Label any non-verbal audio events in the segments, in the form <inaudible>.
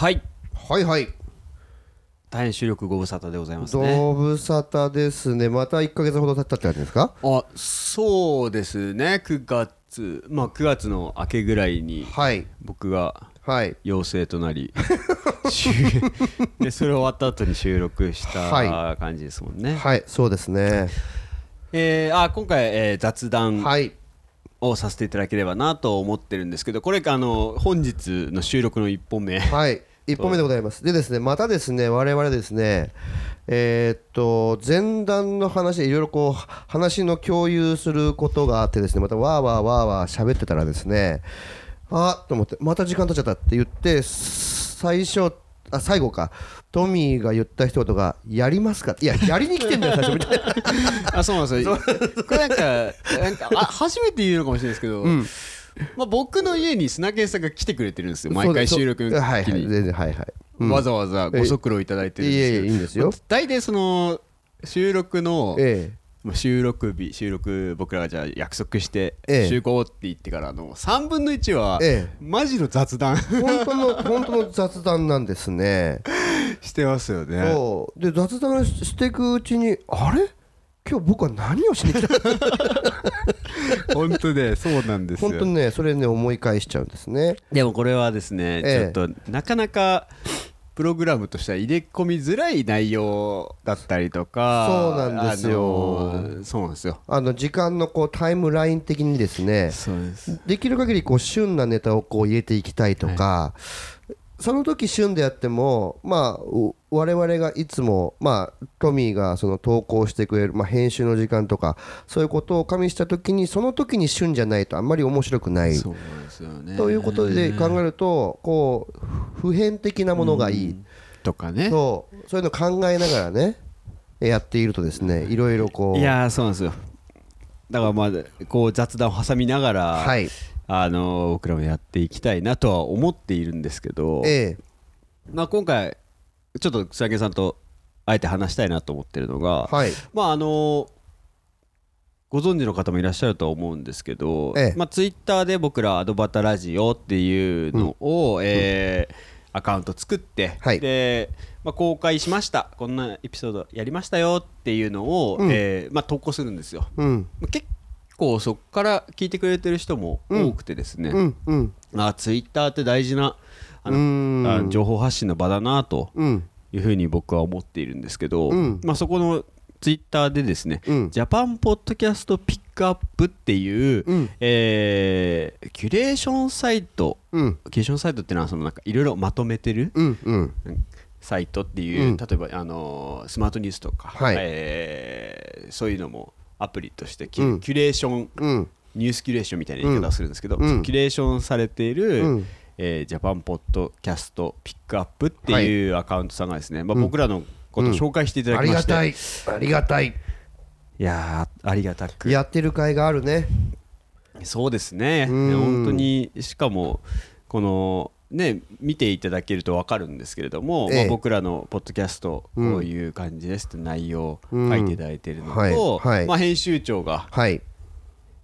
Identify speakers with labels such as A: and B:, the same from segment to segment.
A: はい。
B: はいはい。
A: 大変主力ご無沙汰でございますね。
B: ご無沙汰ですね。また1か月ほど経ったって感じですか？
A: あそうですね。9月まあ9月の明けぐらいに
B: はい。
A: 僕が
B: はい。
A: 陽性となり <laughs> 収でそれ終わった後に収録し
B: は
A: た感じですもんね、
B: はいそうですね。
A: えーあ今回、えー雑談
B: はい。
A: をさせていただければなと思ってるんですけどこれあの本日の収録の1本目。
B: はい1本目でございます。でですねまたですね我々ですねえーっと前段の話でいろいろこう話の共有することがあってですねまたわーわーわーわー喋ってたらですねあっと思ってまた時間経っちゃったって言って最初あ最後かトミーが言った一言が「やりますか?」いややりに来てんだよ最初みたいな。<laughs>
A: あそうなんですよ。これなんかなんかあ初めて言うのかもしれないですけど、まあ、僕の家に砂犬さんが来てくれてるんですよ。毎回収録の時
B: はいはい。
A: に、
B: 全然はいはい。
A: わざわざご足労いただいてるんですけど
B: いいんですよ。
A: 大体その収録の、
B: え
A: まあ収録日収録僕らがじゃあ約束して
B: ええ。
A: 集合って言ってからの3分の1は
B: ええ。
A: マジの雑談。
B: え本当の <laughs> 本当の雑談なんですね。
A: してますよね。
B: で雑談していくうちにあれ？今日僕は何をしに来た？<laughs>
A: 本当ねそうなんですよ。
B: 本当にねそれね思い返しちゃうんですね。
A: でもこれはですね、
B: ええ。
A: ちょっとなかなかプログラムとしては入れ込みづらい内容だったりとか
B: そうなんですよ。
A: そうなんですよ。
B: あの時間のこうタイムライン的にですね
A: そうです
B: できる限りこう旬なネタをこう入れていきたいとか、その時旬であってもまあう我々がいつもまあトミーがその投稿してくれる、まあ、編集の時間とかそういうことを加味した時にその時に旬じゃないとあんまり面白くない。
A: そうなんですよね。
B: ということで考えるとこう普遍的なものがいい、
A: とかね。
B: そう。そういうのを考えながらねやっているとですねいろいろこう。
A: いやーそうなんですよ。だからまあこう雑談を挟みながら、
B: はい
A: あの僕らもやっていきたいなとは思っているんですけど、
B: ええ。
A: まあ、今回ちょっと草木さんとあえて話したいなと思ってるのが、
B: はい。
A: まああのご存知の方もいらっしゃるとは思うんですけど、
B: ええ。
A: まあ、ツイッターで僕らアドバタラジオっていうのを、えーアカウント作って、
B: はい。
A: でまあ、公開しました。こんなエピソードやりましたよっていうのを、
B: うん。
A: えーまあ、投稿するんですよ。
B: うん。
A: 結構そこから聞いてくれてる人も多くてですね、
B: うんうん。
A: あツイッターって大事なあのあ情報発信の場だなと
B: うん。
A: いうふうに僕は思っているんですけど、
B: うん。
A: まあ、そこのツイッターでですね、
B: うん。
A: ジャパンポッドキャストピックアップっていう、
B: うん。
A: えーキュレーションサイト
B: うん。
A: キュレーションサイトっていうのはそのなんかいろいろまとめてる
B: うんうん。
A: サイトっていう、
B: うん。
A: 例えばあのースマートニュースとか、
B: はい。
A: えーそういうのもアプリとしてキュ,、レーション
B: うん。
A: ニュースキュレーションみたいな言い方をするんですけど、キュレーションされている、
B: うん。
A: えージャパンポッドキャストピックアップっていうアカウントさんがですね、まあ、僕らのことを紹介していただ
B: あ
A: きまして、
B: りがたい。ありがたい。
A: いやーありがたく。
B: やってる甲斐があるね。
A: そうですね。
B: うん。
A: 本当にしかもこのね見ていただけると分かるんですけれども、
B: ええ。
A: まあ、僕らのポッドキャストこ
B: う
A: いう感じですって内容を書いていただいているのと、
B: うん。はい。はい。
A: まあ、編集長が
B: はい。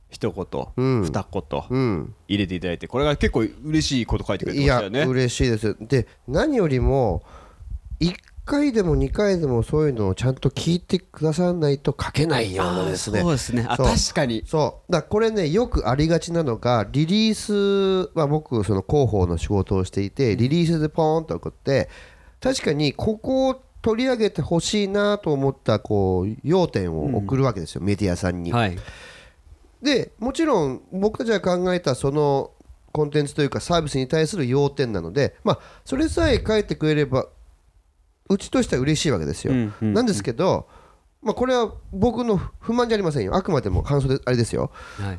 A: 一言、
B: うん。
A: 二言
B: うん。
A: 入れていただいてこれが結構嬉しいこと書いてくれて
B: いや
A: ましたよね。
B: 嬉しいです。で何よりも1回でも2回でもそういうのをちゃんと聞いてくださらないと書けないようなですね。
A: そうですね。あ確かに。
B: そう。だからこれねよくありがちなのがリリースは僕その広報の仕事をしていてリリースでポーンと送って確かにここを取り上げてほしいなと思ったこう要点を送るわけですよ、メディアさんに。
A: はい。
B: でもちろん僕たちが考えたそのコンテンツというかサービスに対する要点なので、まあ、それさえ書いてくれればうちとしては嬉しいわけですよ。
A: うんうん
B: なんですけど、まあ、これは僕の不満じゃありませんよ。あくまでも感想であれですよ。
A: はい。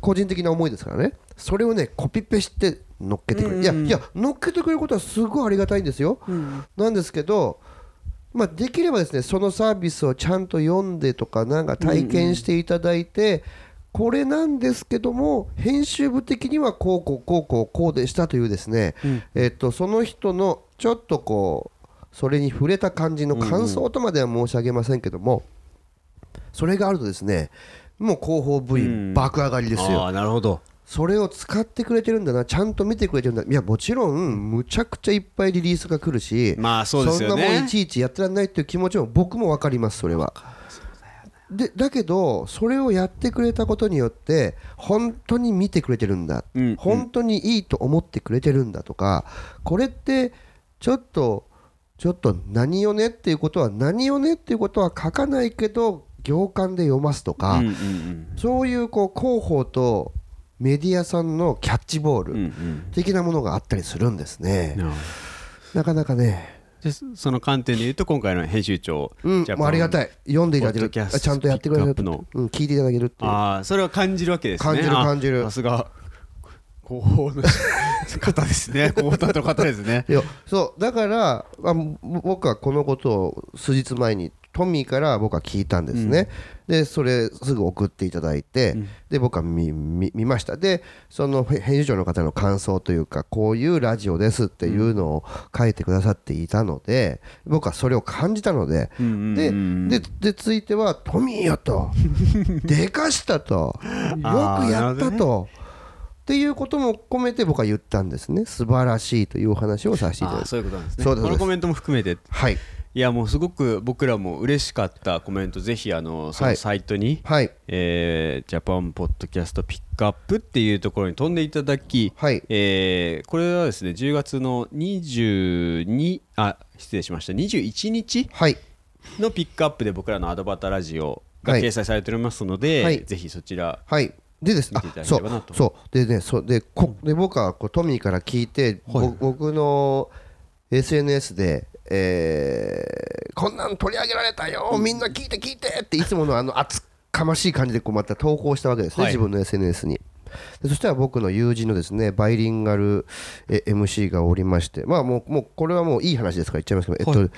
B: 個人的な思いですからね。それをねコピペして乗っけてくれる、いやいや乗っけてくれることはすごいありがたいんですよ、なんですけどまあ、できればですねそのサービスをちゃんと読んでとかなんか体験していただいて、これなんですけども編集部的にはこうこうこうこうこうでしたというですね、えっとその人のちょっとこうそれに触れた感じの感想とまでは申し上げませんけども、それがあるとですねもう広報部員爆上がりですよ。
A: なるほど。
B: それを使ってくれてるんだなちゃんと見てくれてるんだ。いやもちろんむちゃくちゃいっぱいリリースが来るし
A: まあそうですよ
B: んなもんい
A: ね
B: ちいちやってらんないっていう気持ちも僕も分かりますそれは。でだけどそれをやってくれたことによって本当に見てくれてるんだ、
A: うん。
B: 本当にいいと思ってくれてるんだとかこれってちょっとちょっと何よねっていうことは何よねっていうことは書かないけど行間で読ますとか、そういうこう広報とメディアさんのキャッチボール
A: ん
B: 的なものがあったりするんですね。
A: な
B: かなかね、
A: でその観点で言うと今回の編集長
B: うんもうありがたい。読んでいただける。ちゃんとやってくれる。
A: の。
B: うん、聞いていただけるっていう。
A: ああそれは感じるわけですね。
B: 感じる
A: あ
B: 感じる。
A: さすが広報の方ですね。<laughs> 広報担当の方ですね。
B: いやそうだからあぼ僕はこのことを数日前にトミーから僕は聞いたんですね、でそれすぐ送っていただいて、で僕は見見見ました。でそのへ編集長の方の感想というかこういうラジオですっていうのを書いてくださっていたので僕はそれを感じたので、
A: うんうんうん
B: でででついてはトミーよと。<laughs> でかしたと。よくやったと。っていうことも込めて僕は言ったんですね。素晴らしいというお話をさせていただいて。
A: そういうことなんですね。このコメントも含めて
B: はい。
A: いやもうすごく僕らも嬉しかったコメントぜひあのその
B: はい
A: サイトに、
B: はい。
A: えージャパンポッドキャストピックアップっていうところに飛んでいただき、
B: はい。
A: えーこれはですね10月の22あ失礼しました。21日
B: はい。
A: のピックアップで僕らのアドバタラジオが
B: はい。
A: 掲載されておりますので、
B: はい。
A: ぜひそちら
B: はいでです。ねそうそう。でねそうでこで僕はこうトミーから聞いて、ぼ僕の SNS でえーこんなん取り上げられたよみんな聞いて聞いてっていつものあの熱かましい感じでこうまた投稿したわけですね、
A: はい。
B: 自分の SNS に。でそしたら僕の友人のですねバイリンガルえ MC がおりましてまあもうもうこれはもういい話ですから言っちゃいますけど、えっと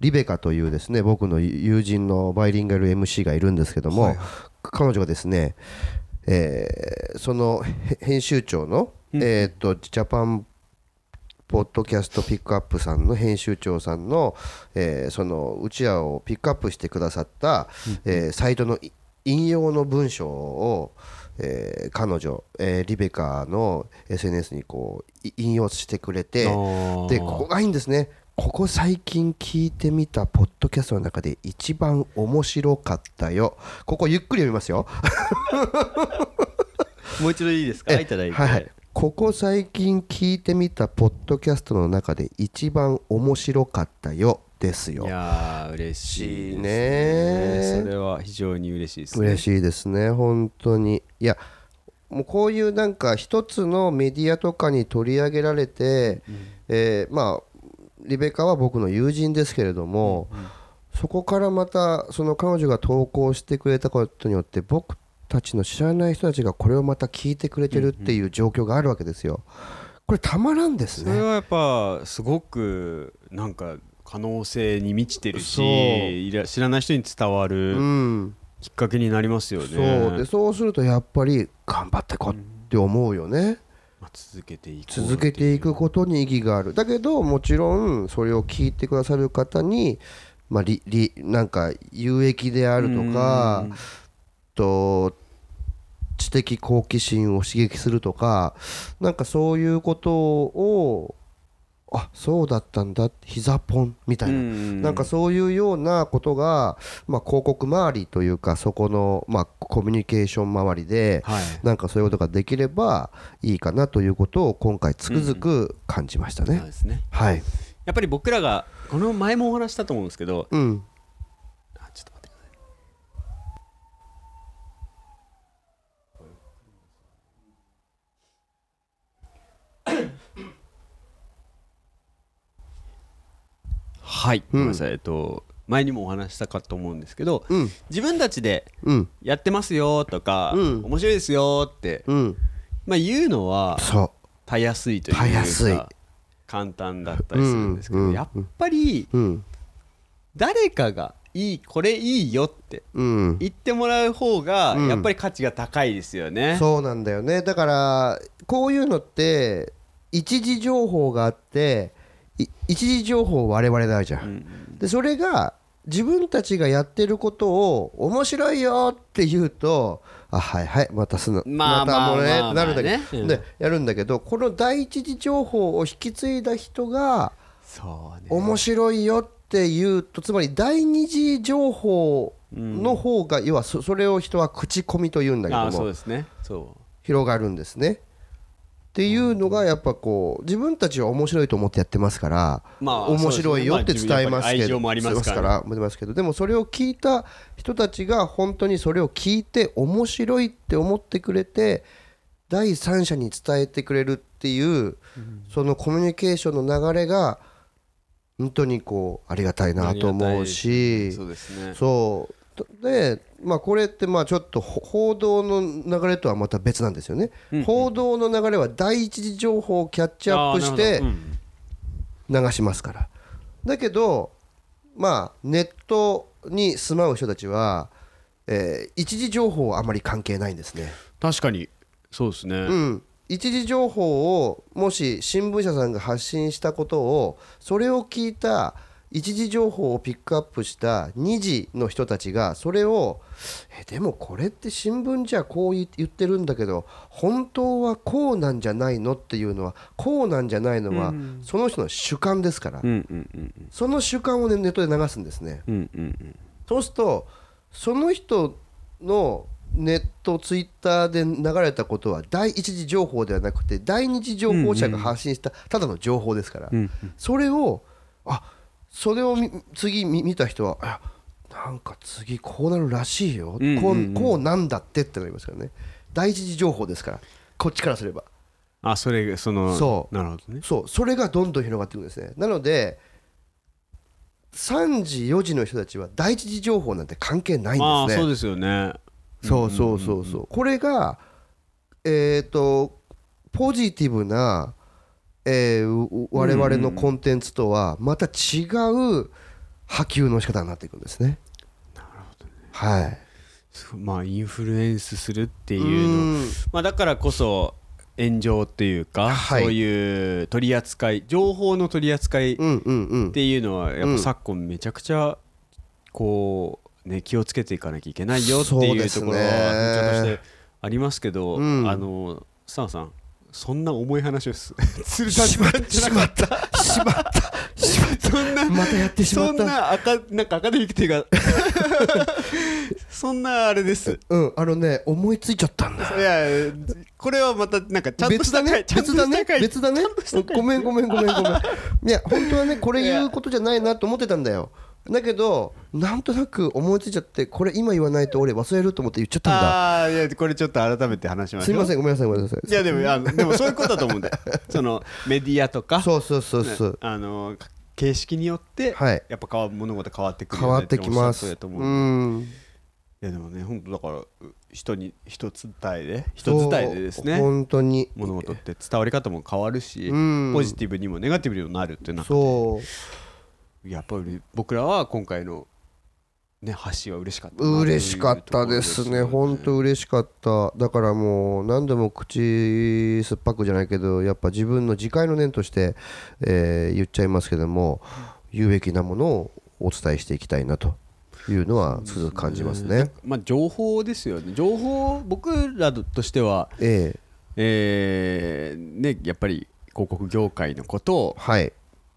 B: リベカというですね僕の友人のバイリンガル MC がいるんですけども、彼女がですね、えーそのへ編集長の、えーっとジャパンポッドキャストピックアップさんの編集長さんの、えーそのうちわをピックアップしてくださった、えーサイトのい引用の文章を、えー彼女、えーリベカの SNS にこうい引用してくれてでここがいいんですねここ最近聞いてみたポッドキャストの中で一番面白かったよ。ここゆっくり読みますよ。<laughs>
A: もう一度いいですか？
B: え
A: いただいて、
B: はいはい。ここ最近聞いてみたポッドキャストの中で一番面白かったよですよ。
A: いやー嬉しい
B: ね。
A: それは非常に嬉しいですね。
B: 嬉しいですね本当に。いやもうこういうなんか一つのメディアとかに取り上げられて、えーまあリベカは僕の友人ですけれども、そこからまたその彼女が投稿してくれたことによって僕たちの知らない人たちがこれをまた聞いてくれてるっていう状況があるわけですよ。これたまらんですね。
A: それはやっぱすごくなんか可能性に満ちてるし知らない人に伝わ
B: う
A: る
B: ん、
A: きっかけになりますよね、
B: そうでそうするとやっぱり頑張ってこうって思うよね。
A: まあ、続けていく
B: 続けていくことに意義がある。だけどもちろんそれを聞いてくださる方に、まあ、りりなんか有益であるとかと知的好奇心を刺激するとかなんかそういうことをあそうだったんだ。膝ポンみたいな、なんかそういうようなことが、まあ、広告周りというかそこの、まあ、コミュニケーション周りで、
A: はい。
B: なんかそういうことができればいいかなということを今回つくづく感じましたね。
A: ね。
B: はい、
A: やっぱり僕らがこの前もお話ししたと思うんですけど
B: うん、
A: あちょっと待ってくださいはい、ごめんなさい、えっと前にもお話ししたかと思うんですけど、
B: うん。
A: 自分たちで
B: うん。
A: やってますよとか、
B: うん。
A: 面白いですよって、
B: うん。
A: まあ、言うのは
B: そ
A: たやすいというか簡単だったりするんですけど、やっぱり誰かがいいこれいいよって
B: うん。
A: 言ってもらう方が
B: うん。
A: やっぱり価値が高いですよね。
B: そうなんだよね。だからこういうのって一時情報があってい一時情報我々だじゃん、でそれが自分たちがやってることを面白いよって言うとあはいはいまたすな
A: まあ
B: たもうね
A: まあまあ
B: なるんだけどでやるんだけどこの第一次情報を引き継いだ人が
A: そうね。
B: 面白いよって言うとつまり第二次情報の方が要はそそれを人は口コミと言うんだけ
A: あ
B: ども
A: あそうですね。そ
B: 広がるんですね。っていうのがやっぱこう自分たちは面白いと思ってやってますから、
A: まあ
B: 面白いよって伝えますけど、
A: まあます
B: けどでもそれを聞いた人たちが本当にそれを聞いて面白いって思ってくれて第三者に伝えてくれるっていう、そのコミュニケーションの流れが本当にこうありがたいなと思うし
A: うそうで
B: まあこれってまあちょっとほ報道の流れとはまた別なんですよね、報道の流れは第一次情報をキャッチアップして流しますから。だけどまあネットに住まう人たちは、えー一次情報はあまり関係ないんですね。
A: 確かに。そうですね。
B: うん。一次情報をもし新聞社さんが発信したことをそれを聞いた一次情報をピックアップした二次の人たちがそれをえでもこれって新聞じゃこう言言ってるんだけど本当はこうなんじゃないのっていうのはこうなんじゃないのはその人の主観ですから。その主観を、ね、ネットで流すんですね。そうするとその人のネットツイッターで流れたことは第一次情報ではなくて第二次情報者が発信したただの情報ですから、
A: うん。
B: それをあそれをみ次見見た人はあなんか次こうなるらしいよ、
A: うんうんうん。
B: こうこうなんだってってなりますからね。第一次情報ですから。こっちからすれば。
A: あそれその
B: そう。
A: なるほどね。
B: そう。それがどんどん広がっていくんですね。なので3時4時の人たちは第一次情報なんて関係ないんですね、
A: まあそうですよね。
B: そうそうそうそう。これがえっ、とポジティブな、えーう我々のコンテンツとはまた違う波及の仕方になっていくんですね。なるほどね。はい。
A: まあインフルエンスするっていう
B: う
A: の
B: ん
A: まあだからこそ炎上っていうか、
B: はい
A: そういう取り扱い情報の取り扱いっ。ていうのはやっ
B: うん
A: ぱ昨今めちゃくちゃこうね気をつけていかなきゃいけないよっていうところは風潮としてありますけど、
B: うん
A: あのスタンさんそんな重い話をす <laughs> する
B: しまった。しまった。しまった。
A: そんな
B: たまたやってしま
A: そん
B: った。
A: な赤なんかアカデミックっていうかそんなあれです。
B: うんあのね思いついちゃったんだ。
A: いやこれはまたなんかちゃんとした
B: 別だね。別だね。別だね。ごめんごめんごめんごめん。いや本当はねこれ言うことじゃないなと思ってたんだよだけどなんとなく思いついちゃってこれ今言わないと俺忘れると思って言っちゃったんだ。
A: ああいやこれちょっと改めて話しましょう。
B: すいませんごめんなさいごめんなさい。
A: いやでもあのでもそういうことだと思うんだよ。そのメディアとか
B: そうそうそうそう。
A: あの形式によって
B: はい。
A: やっぱ変わ物事変わってくる
B: 変わってきます。う
A: うん。
B: ん
A: いやでもね本当だからう人に一つ伝えで一つ伝えでですね。
B: 本当に。
A: 物事って伝わり方も変わるし
B: うん。
A: ポジティブにもネガティブにもなるっていう中で
B: そう
A: やっぱり僕らは今回のね発信は嬉しかったな
B: 嬉しかったですね。本当嬉しかった。だからもう何でも口酸っぱくじゃないけどやっぱ自分の自戒の念として、えー言っちゃいますけども有益なものをお伝えしていきたいなというのはつくづく感じますね。
A: まあ情報ですよね。情報僕らとしては
B: え
A: え。ーねやっぱり広告業界のことを
B: えはい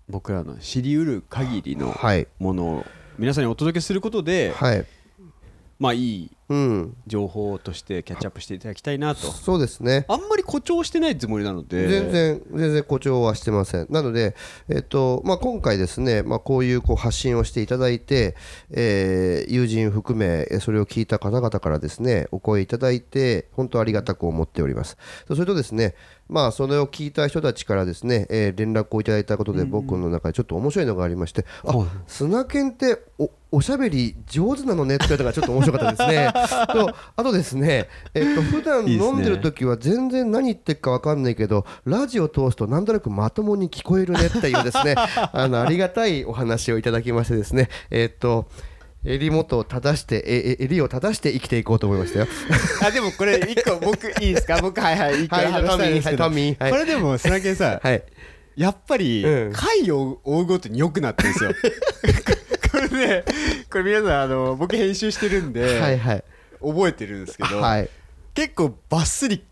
A: 僕らの知りうる限りの
B: はい。
A: ものを皆さんにお届けすることで
B: はい。
A: まあいい
B: うん
A: 情報としてキャッチアップしていただきたいなと。
B: そうですね。
A: あんまり誇張してないつもりなので。
B: 全然全然誇張はしてません。なので、えっとまあ、今回ですね、まあ、こういうこう発信をしていただいて、えー友人含めえーそれを聞いた方々からですねお声いただいて本当ありがたく思っております。それとですねまあそれを聞いた人たちからですね、えー連絡をいただいたことで僕の中でちょっと面白いのがありまして、あ砂犬っておおしゃべり上手なのねって言われたのがちょっと面白かったですね <laughs> とあとですねえっと普段飲んでる時は全然何言ってるか分かんないけどラジオ通すとなんとなくまともに聞こえるねっていうですね <laughs> あのありがたいお話をいただきましてですねえっと襟元を正してええ襟を正して生きていこうと思いましたよ。
A: あでもこれ一個僕いいですか？<laughs> 僕はいはい一
B: い
A: 話したいんですけど。
B: トミーはいはい。
A: これでも砂犬さん
B: はい。
A: やっぱり
B: うん。
A: 回を追うごとに良くなってるんですよねこれ皆さんあの僕編集してるんで、
B: はいはい。
A: 覚えてるんですけど、
B: はい。
A: 結構バッスリ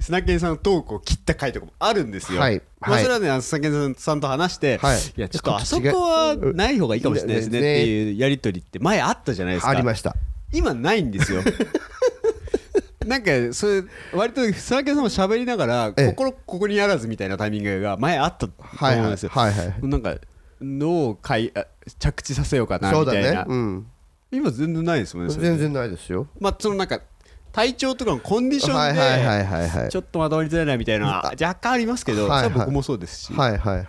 A: 砂犬さんのトークを切った回とかもあるんですよ。
B: はい。
A: まあ、
B: はい。
A: それはねあの砂犬さんと話して、
B: はい。
A: い、やちょっとあそこはない方がいいかもしれないですねっていうやり取りって前あったじゃないですか。
B: ありました。
A: 今ないんですよ。<laughs> なんかそれ割と砂犬さんも喋りながら
B: ええ。
A: 心ここにあらずみたいなタイミングが前あったと思うんですよ。
B: はいはい。
A: なんかどうかいあ着地させようかなみたいな、
B: ねうん。
A: 今全然ないですもんね
B: 全然ないですよ。
A: まあそのなんか体調とかのコンディションで、ちょっとまとまりづらいなみたいな若干ありますけど、
B: はいは
A: 僕もそうですし、
B: はいはいはいはい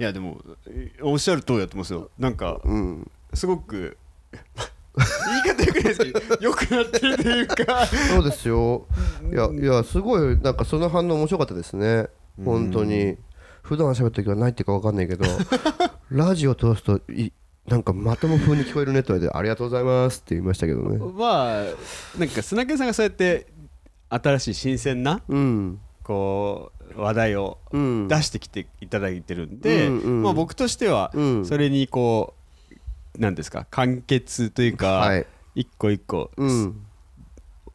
A: い、やでもえおっしゃる通りだと思うんですよ。なんか
B: うん。
A: すごく <laughs> 言い方よくないですけどよくなってるというか。
B: そうですよ。いやいやすごいなんかその反応面白かったですね。本当に普段喋る時はないっていうか分かんないけど <laughs> ラジオ通すといなんかまとも風に聞こえるねと言われてありがとうございますって言いましたけどね。
A: まあなんか砂毛さんがそうやって新しい新鮮な
B: うん。
A: こう話題を
B: うん。
A: 出してきていただいてるんで、
B: うんうん。
A: まあ、僕としては
B: うん。
A: それにこうなんですか完結というか、
B: はい。
A: 一個一個
B: うん。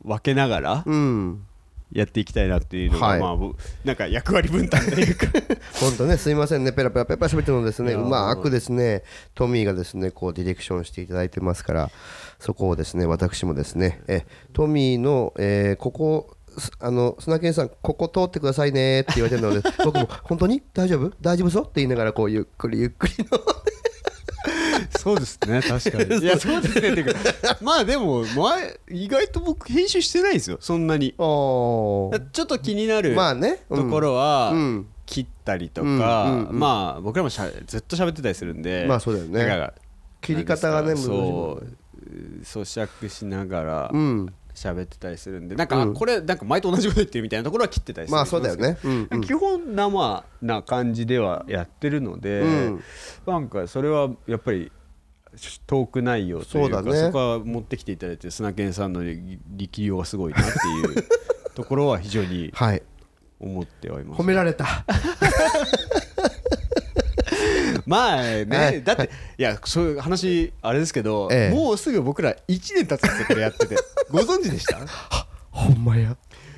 A: 分けながら
B: うん
A: やっていきたいなっていうのが、
B: はい。
A: まあ僕なんか役割分担というか。<laughs>
B: 本当ねすいませんね。ペラペラペラペラ喋ってるのですね。うまくですね。トミーがですねこうディレクションしていただいてますからそこをですね私もですね。えトミーの、えーここすあの砂犬さんここ通ってくださいねって言われてるので僕も本当に？大丈夫？大丈夫そうって言いながらこうゆっくりゆっくりの
A: そうですね確かに。いやそうですねっていうかまあでも前意外と僕編集してないんですよそんなに。ちょっと気になる
B: まあね
A: ところは
B: うん。
A: 切ったりと
B: うん
A: か、まあ僕らもしゃずっと喋ってたりするんで
B: まあそうだよね。切り方がね
A: そう咀嚼しながら
B: うん
A: 喋ってたりするんでなんか、あ
B: うん。
A: これなんか前と同じこと言ってるみたいなところは切ってたりする
B: まあそうだよね。うん。うん。
A: 基本生な感じではやってるので、
B: うん。
A: なんかそれはやっぱりトーク内容というか
B: そうだね。
A: こは持ってきていただいて砂健さんの力量がすごいなっていうところは非常に <laughs>
B: はい。
A: 思ってはいます。
B: 褒められた <laughs> <laughs>
A: まあね、
B: はい。
A: だって、い、やそういう話あれですけど、
B: ええ。
A: もうすぐ僕ら1年経つんですよこれやってて。<laughs> ご存知でした？
B: ほんまや。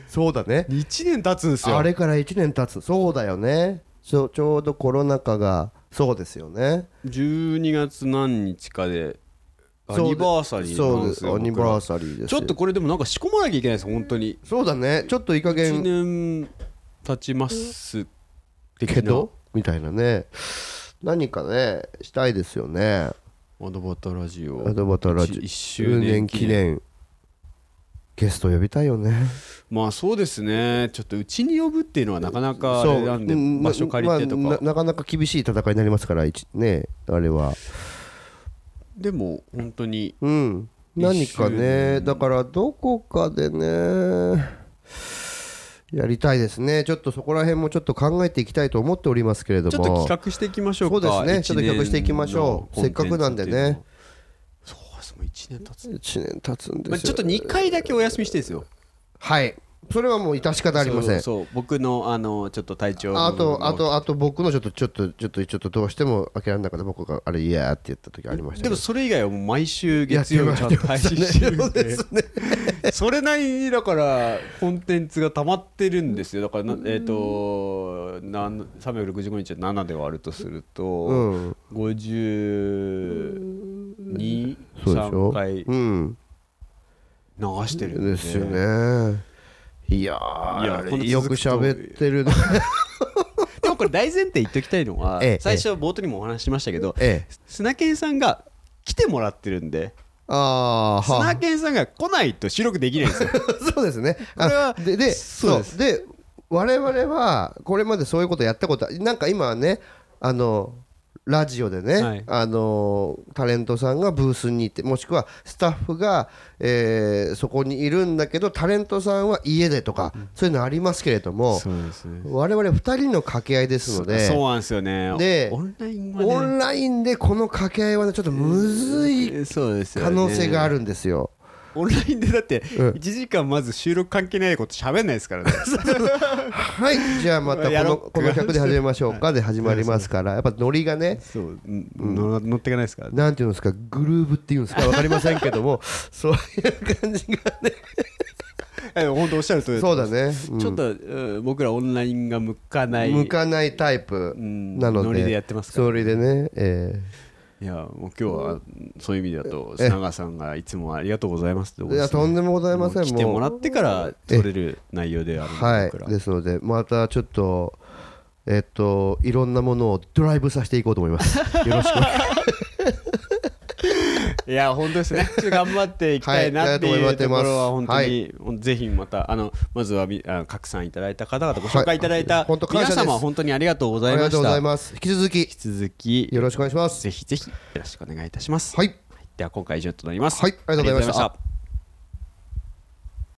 B: そうだね。
A: 1年経つんですよ。
B: あれから1年経つ。そうだよね。ちょちょうどコロナ禍がそうですよね。
A: 12月何日かでア
B: そうで
A: ニバーサリー
B: そ
A: なんですよ
B: アニ
A: 僕ら。
B: バーサリーです
A: ちょっとこれでもなんか仕込まなきゃいけないです本当に。
B: そうだね。ちょっといい加
A: 1
B: 減
A: 年経ちます
B: けど？みたいなね何かねしたいですよね。
A: アドバタラジオ。
B: アドバタラジオ。
A: 1周年記念。
B: ゲスト呼びたいよね。
A: まあそうですね。ちょっとうちに呼ぶっていうのはなかなかなんで
B: う。ん
A: 場所借りてとか、
B: まあななかなか厳しい戦いになりますから一ねあれは。
A: でも本当に
B: うん。何かねだからどこかでねやりたいですね。ちょっとそこら辺もちょっと考えていきたいと思っておりますけれども。
A: ちょっと企画していきましょうか。
B: そうですね。
A: 一
B: ちょっと企画していきましょう。せっかくなんでね。
A: そうですもう1年経つ、
B: 1年経つんですよ、
A: まあ、ちょっと2回だけお休みしてですよ。
B: はいそれはもう致し方ありません。
A: そうそう僕のあのちょっと体調の
B: あとあとあと僕のちょっとちょっとちょっとちょっとどうしても諦めなかった僕があれ嫌って言った時ありましたけど。
A: でもそれ以外はもう毎週月曜日ちゃんと配信してるん <laughs> でそれなりにだからコンテンツが溜まってるんですよ。だからなえっ、となん365日は7で割るとすると、
B: うん。
A: 52、
B: そうでしょ。
A: 3回流
B: うん。
A: してるんで。
B: ですよねいやーよく喋ってる。な <laughs>
A: でもこれ大前提言っておきたいのは、
B: ええ
A: 最初冒頭にもお話ししましたけど、
B: ええ。
A: 砂犬さんが来てもらってるんで
B: ああ。
A: 砂
B: は
A: 犬さんが来ないと収録できないんですよ。<laughs>
B: そうですね。
A: これは
B: あでで
A: そう。で
B: 我々はこれまでそういうことやったことなんか今はねあのラジオでね、
A: はい。
B: あのタレントさんがブースに行ってもしくはスタッフが、えーそこにいるんだけどタレントさんは家でとか、そういうのありますけれども
A: ね。
B: 我々2人の掛け合いですので
A: そうなんですよね。
B: で
A: オンラインはね
B: オンラインでこの掛け合いはねちょっとむずい可能性があるんですよ。
A: オンラインでだって
B: うん。
A: 1時間まず収録関係ないこと喋んないですからね。<laughs>
B: はい。じゃあまたこのこの企画で始めましょうか。で始まりますから。やっぱノリがね。
A: そう。うん。の乗っていかないですからね。
B: なんていうんですか？グルーブっていうんですか？わかりませんけども。<laughs> そういう感じがね。<laughs>
A: え本当おっしゃる通り
B: そうだね。うん。
A: ちょっとうん僕らオンラインが向かない
B: 向かないタイプ
A: うん
B: なので。
A: ノリでやってますから
B: それでね。え
A: いやもう今日はそういう意味だと砂川さんがいつもありがとうございますって
B: ーいやとんでもございません
A: 来てもらってから取れる内容である
B: はい。ですのでまたちょっとえっといろんなものをドライブさせていこうと思います。よろしく <laughs> <laughs>
A: いや本当ですね。頑張っていきたいなって
B: はい
A: いうところは本当
B: はい。
A: にぜひまたあのまずはみあ拡散いただいた方々ご紹介いただいた皆様本当にありがとうご
B: ありがとうご
A: ざいました
B: 引き続き
A: 引き続き
B: よろしくお願いします。
A: ぜひぜひよろしくお願いいたします。
B: はい。
A: では今回以上となります。
B: はい。
A: ありがとうございました